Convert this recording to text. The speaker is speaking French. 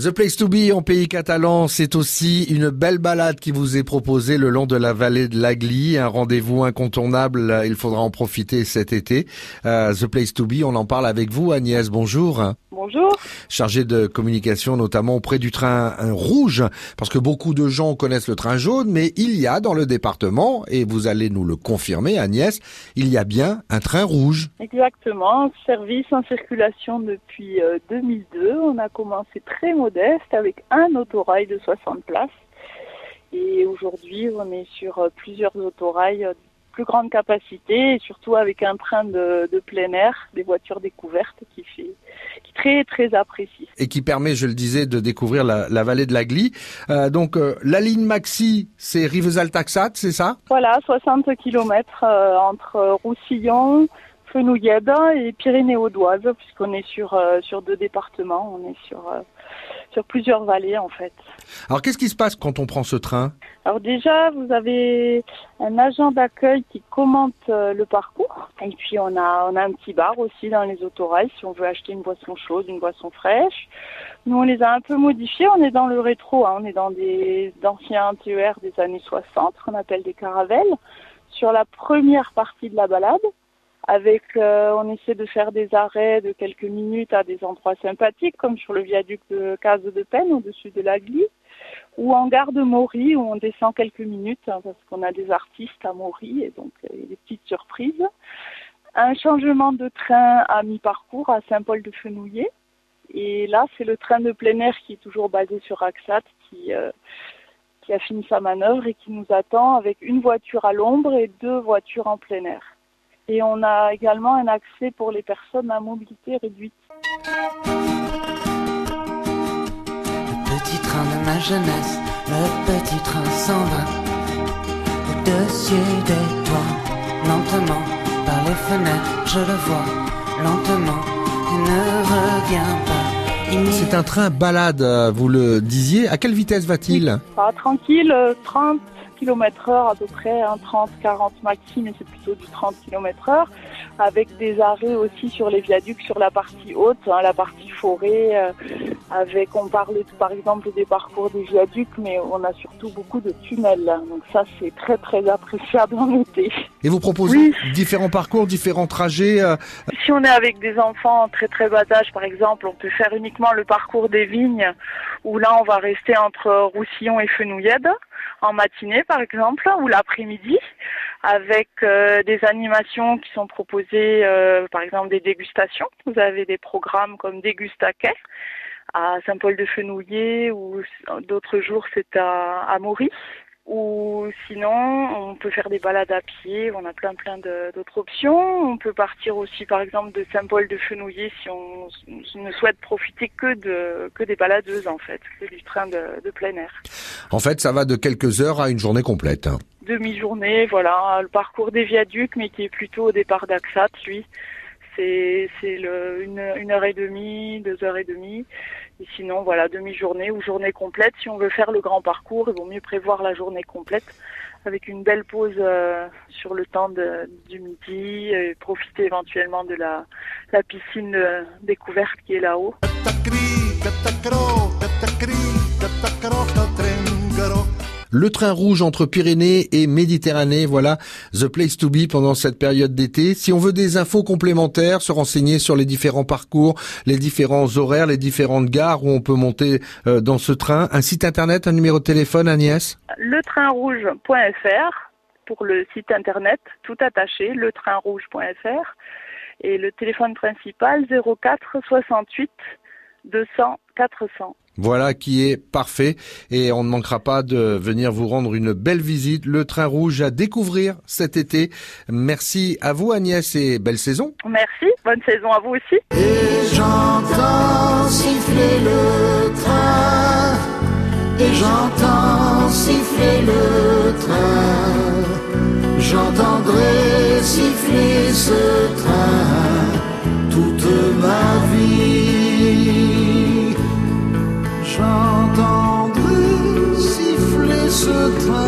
The Place to Be en pays catalan, c'est aussi une belle balade qui vous est proposée le long de la vallée de l'Agly, un rendez-vous incontournable, il faudra en profiter cet été. Euh, The Place to Be, on en parle avec vous Agnès, bonjour. Bonjour. Chargée de communication notamment auprès du train rouge, parce que beaucoup de gens connaissent le train jaune, mais il y a dans le département, et vous allez nous le confirmer Agnès, il y a bien un train rouge. Exactement, service en circulation depuis 2002, euh, on a commencé très modeste avec un autorail de 60 places. Et aujourd'hui, on est sur euh, plusieurs autorails plus grande capacité et surtout avec un train de, plein air, des voitures découvertes qui fait qui très très apprécie. Et qui permet, je le disais, de découvrir la, vallée de la Glie. Euh, donc euh, la ligne maxi, c'est Rivesaltes-Taxat, c'est ça? Voilà, 60 km entre Roussillon, Fenouillède et Pyrénées-Audoise, puisqu'on est sur sur deux départements, on est sur sur plusieurs vallées en fait. Alors qu'est-ce qui se passe quand on prend ce train? Alors déjà, vous avez un agent d'accueil qui commente euh, le parcours et puis on a on a un petit bar aussi dans les autorails si on veut acheter une boisson chaude, une boisson fraîche. Nous on les a un peu modifiés, on est dans le rétro, hein. on est dans des anciens TER des années 60, qu'on appelle des caravelles. Sur la première partie de la balade, avec, euh, on essaie de faire des arrêts de quelques minutes à des endroits sympathiques, comme sur le viaduc de Case de Peine, au-dessus de la Glie, ou en gare de Maury, où on descend quelques minutes, hein, parce qu'on a des artistes à Maury, et donc a des petites surprises. Un changement de train à mi-parcours à Saint-Paul-de-Fenouillet. Et là, c'est le train de plein air qui est toujours basé sur Axat, qui, euh, qui a fini sa manœuvre et qui nous attend avec une voiture à l'ombre et deux voitures en plein air. Et on a également un accès pour les personnes à mobilité réduite. Le petit train de ma jeunesse, le petit train s'en va. Au-dessus des toits, lentement, par les fenêtres, je le vois, lentement, il ne revient pas. C'est un train balade, vous le disiez. À quelle vitesse va-t-il? Ah, Tranquille, 30 km heure à peu près, 30, 40 maxi, mais c'est plutôt du 30 km heure, avec des arrêts aussi sur les viaducs sur la partie haute, hein, la partie forêt, euh, avec, on parlait par exemple des parcours des viaducs, mais on a surtout beaucoup de tunnels, donc ça c'est très très appréciable en été. Et vous proposez différents parcours, différents trajets euh, Si on est avec des enfants très très bas âge par exemple, on peut faire uniquement le parcours des vignes, où là on va rester entre Roussillon et Fenouillède en matinée par exemple ou l'après-midi avec euh, des animations qui sont proposées euh, par exemple des dégustations. Vous avez des programmes comme Dégustaquet à Saint-Paul-de-Fenouillet ou d'autres jours c'est à, à Maurice ou sinon on peut faire des balades à pied, on a plein plein d'autres options. On peut partir aussi par exemple de Saint-Paul de Fenouillet si on ne souhaite profiter que de que des baladeuses en fait, que du train de plein air. En fait, ça va de quelques heures à une journée complète. Demi-journée, voilà, le parcours des viaducs, mais qui est plutôt au départ d'Axat, lui c'est une, une heure et demie, deux heures et demie. Et sinon, voilà, demi-journée ou journée complète. Si on veut faire le grand parcours, il vaut mieux prévoir la journée complète avec une belle pause euh, sur le temps de, du midi et profiter éventuellement de la, la piscine découverte qui est là-haut. Le train rouge entre Pyrénées et Méditerranée, voilà the place to be pendant cette période d'été. Si on veut des infos complémentaires, se renseigner sur les différents parcours, les différents horaires, les différentes gares où on peut monter euh, dans ce train, un site internet, un numéro de téléphone, Agnès? Letrainrouge.fr pour le site internet, tout attaché, letrainrouge.fr et le téléphone principal 04 68 200 400. Voilà qui est parfait et on ne manquera pas de venir vous rendre une belle visite. Le train rouge à découvrir cet été. Merci à vous Agnès et belle saison. Merci, bonne saison à vous aussi. Et j'entends siffler le train. Et j'entends siffler le train. J'entendrai siffler ce train J'entendrai siffler ce train.